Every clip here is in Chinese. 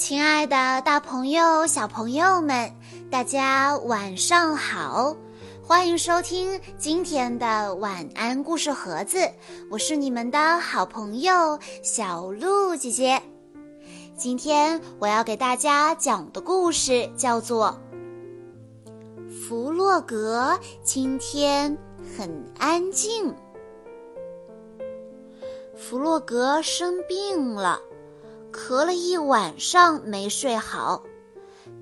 亲爱的，大朋友、小朋友们，大家晚上好！欢迎收听今天的晚安故事盒子，我是你们的好朋友小鹿姐姐。今天我要给大家讲的故事叫做《弗洛格今天很安静》。弗洛格生病了。咳了一晚上没睡好，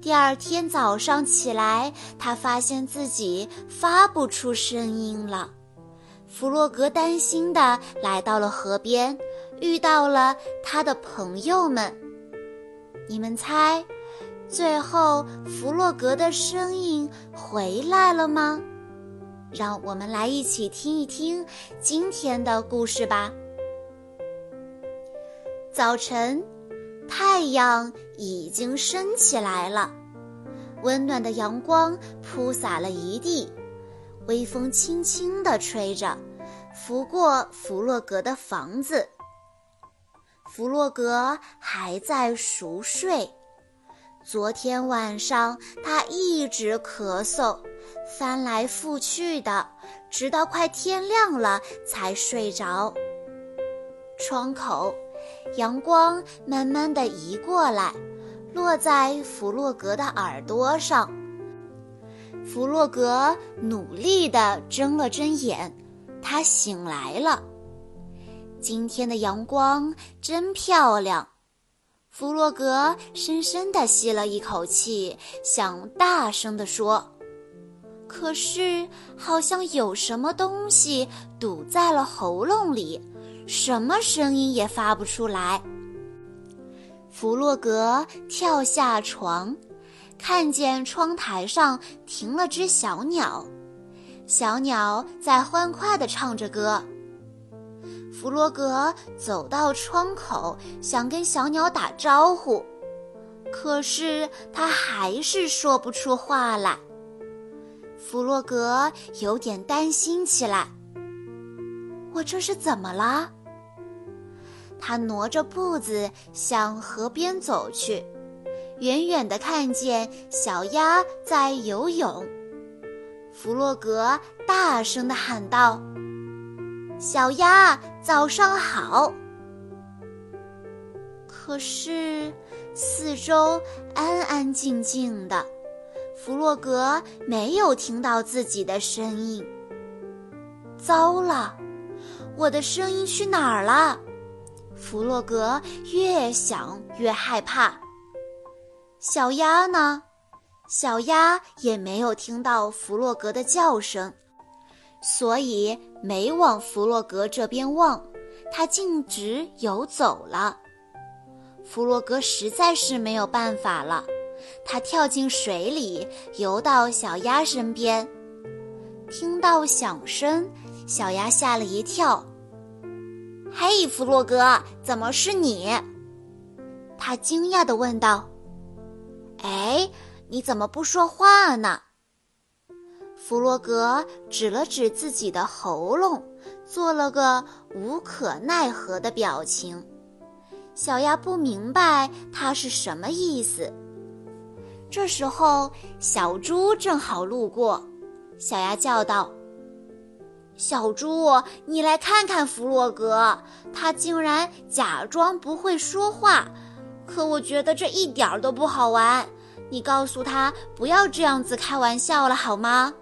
第二天早上起来，他发现自己发不出声音了。弗洛格担心的来到了河边，遇到了他的朋友们。你们猜，最后弗洛格的声音回来了吗？让我们来一起听一听今天的故事吧。早晨。太阳已经升起来了，温暖的阳光铺洒了一地，微风轻轻地吹着，拂过弗洛格的房子。弗洛格还在熟睡，昨天晚上他一直咳嗽，翻来覆去的，直到快天亮了才睡着。窗口。阳光慢慢的移过来，落在弗洛格的耳朵上。弗洛格努力地睁了睁眼，他醒来了。今天的阳光真漂亮。弗洛格深深地吸了一口气，想大声地说，可是好像有什么东西堵在了喉咙里。什么声音也发不出来。弗洛格跳下床，看见窗台上停了只小鸟，小鸟在欢快地唱着歌。弗洛格走到窗口，想跟小鸟打招呼，可是他还是说不出话来。弗洛格有点担心起来：“我这是怎么了？”他挪着步子向河边走去，远远地看见小鸭在游泳。弗洛格大声地喊道：“小鸭，早上好！”可是四周安安静静的，弗洛格没有听到自己的声音。糟了，我的声音去哪儿了？弗洛格越想越害怕。小鸭呢？小鸭也没有听到弗洛格的叫声，所以没往弗洛格这边望，它径直游走了。弗洛格实在是没有办法了，他跳进水里，游到小鸭身边，听到响声，小鸭吓了一跳。嘿，弗洛格，怎么是你？他惊讶地问道。“哎，你怎么不说话呢？”弗洛格指了指自己的喉咙，做了个无可奈何的表情。小鸭不明白他是什么意思。这时候，小猪正好路过，小鸭叫道。小猪，你来看看弗洛格，他竟然假装不会说话，可我觉得这一点儿都不好玩。你告诉他不要这样子开玩笑了，好吗？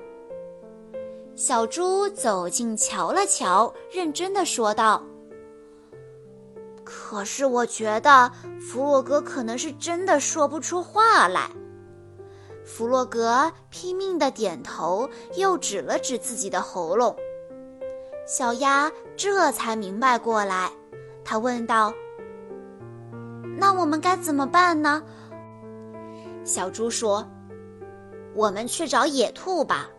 小猪走近瞧了瞧，认真的说道：“可是我觉得弗洛格可能是真的说不出话来。”弗洛格拼命的点头，又指了指自己的喉咙。小鸭这才明白过来，他问道：“那我们该怎么办呢？”小猪说：“我们去找野兔吧。”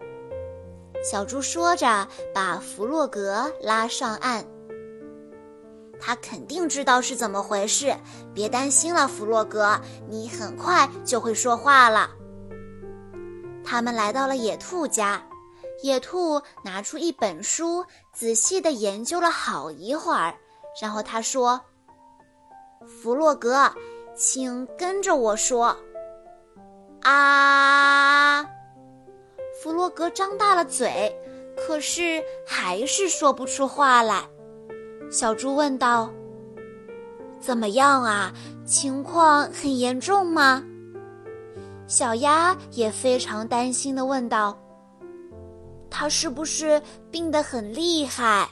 小猪说着，把弗洛格拉上岸。他肯定知道是怎么回事，别担心了，弗洛格，你很快就会说话了。他们来到了野兔家。野兔拿出一本书，仔细地研究了好一会儿，然后他说：“弗洛格，请跟着我说：“啊！”弗洛格张大了嘴，可是还是说不出话来。小猪问道：“怎么样啊？情况很严重吗？”小鸭也非常担心的问道：“他是不是病得很厉害？”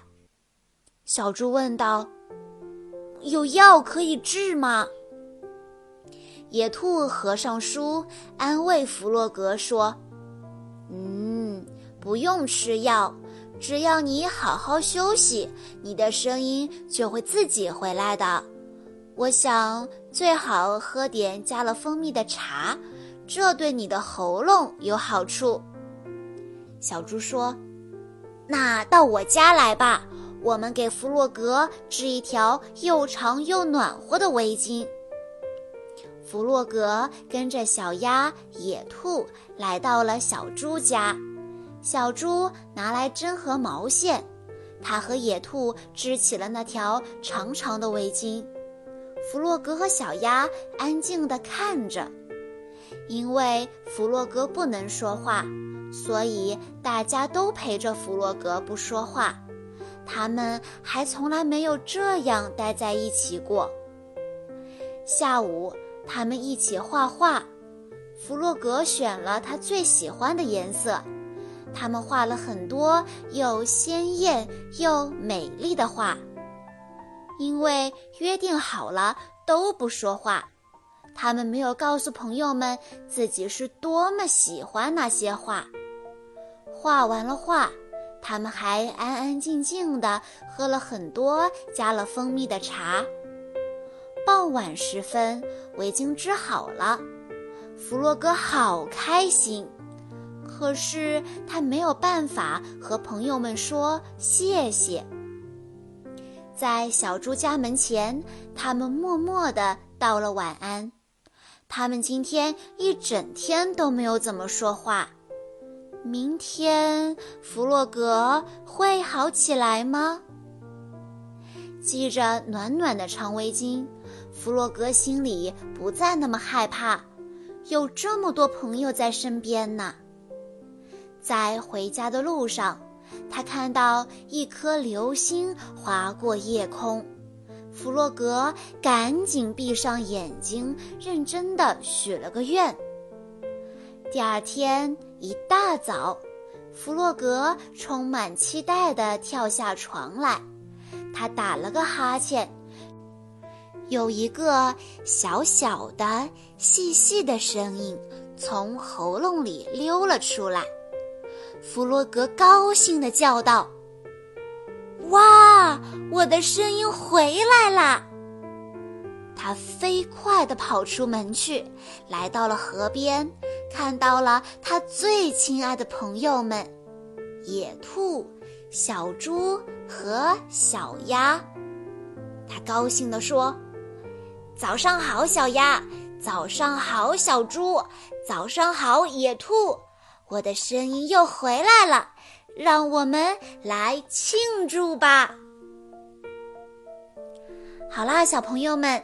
小猪问道：“有药可以治吗？”野兔合上书，安慰弗洛格说：“嗯，不用吃药，只要你好好休息，你的声音就会自己回来的。我想最好喝点加了蜂蜜的茶，这对你的喉咙有好处。”小猪说：“那到我家来吧。”我们给弗洛格织一条又长又暖和的围巾。弗洛格跟着小鸭、野兔来到了小猪家，小猪拿来针和毛线，他和野兔织起了那条长长的围巾。弗洛格和小鸭安静地看着，因为弗洛格不能说话，所以大家都陪着弗洛格不说话。他们还从来没有这样待在一起过。下午，他们一起画画。弗洛格选了他最喜欢的颜色。他们画了很多又鲜艳又美丽的画。因为约定好了都不说话，他们没有告诉朋友们自己是多么喜欢那些画。画完了画。他们还安安静静地喝了很多加了蜂蜜的茶。傍晚时分，围巾织好了，弗洛格好开心，可是他没有办法和朋友们说谢谢。在小猪家门前，他们默默地道了晚安。他们今天一整天都没有怎么说话。明天弗洛格会好起来吗？系着暖暖的长围巾，弗洛格心里不再那么害怕，有这么多朋友在身边呢。在回家的路上，他看到一颗流星划过夜空，弗洛格赶紧闭上眼睛，认真的许了个愿。第二天一大早，弗洛格充满期待地跳下床来。他打了个哈欠，有一个小小的、细细的声音从喉咙里溜了出来。弗洛格高兴地叫道：“哇，我的声音回来啦！”他飞快地跑出门去，来到了河边。看到了他最亲爱的朋友们，野兔、小猪和小鸭，他高兴地说：“早上好，小鸭！早上好，小猪！早上好，野兔！我的声音又回来了，让我们来庆祝吧！”好啦，小朋友们。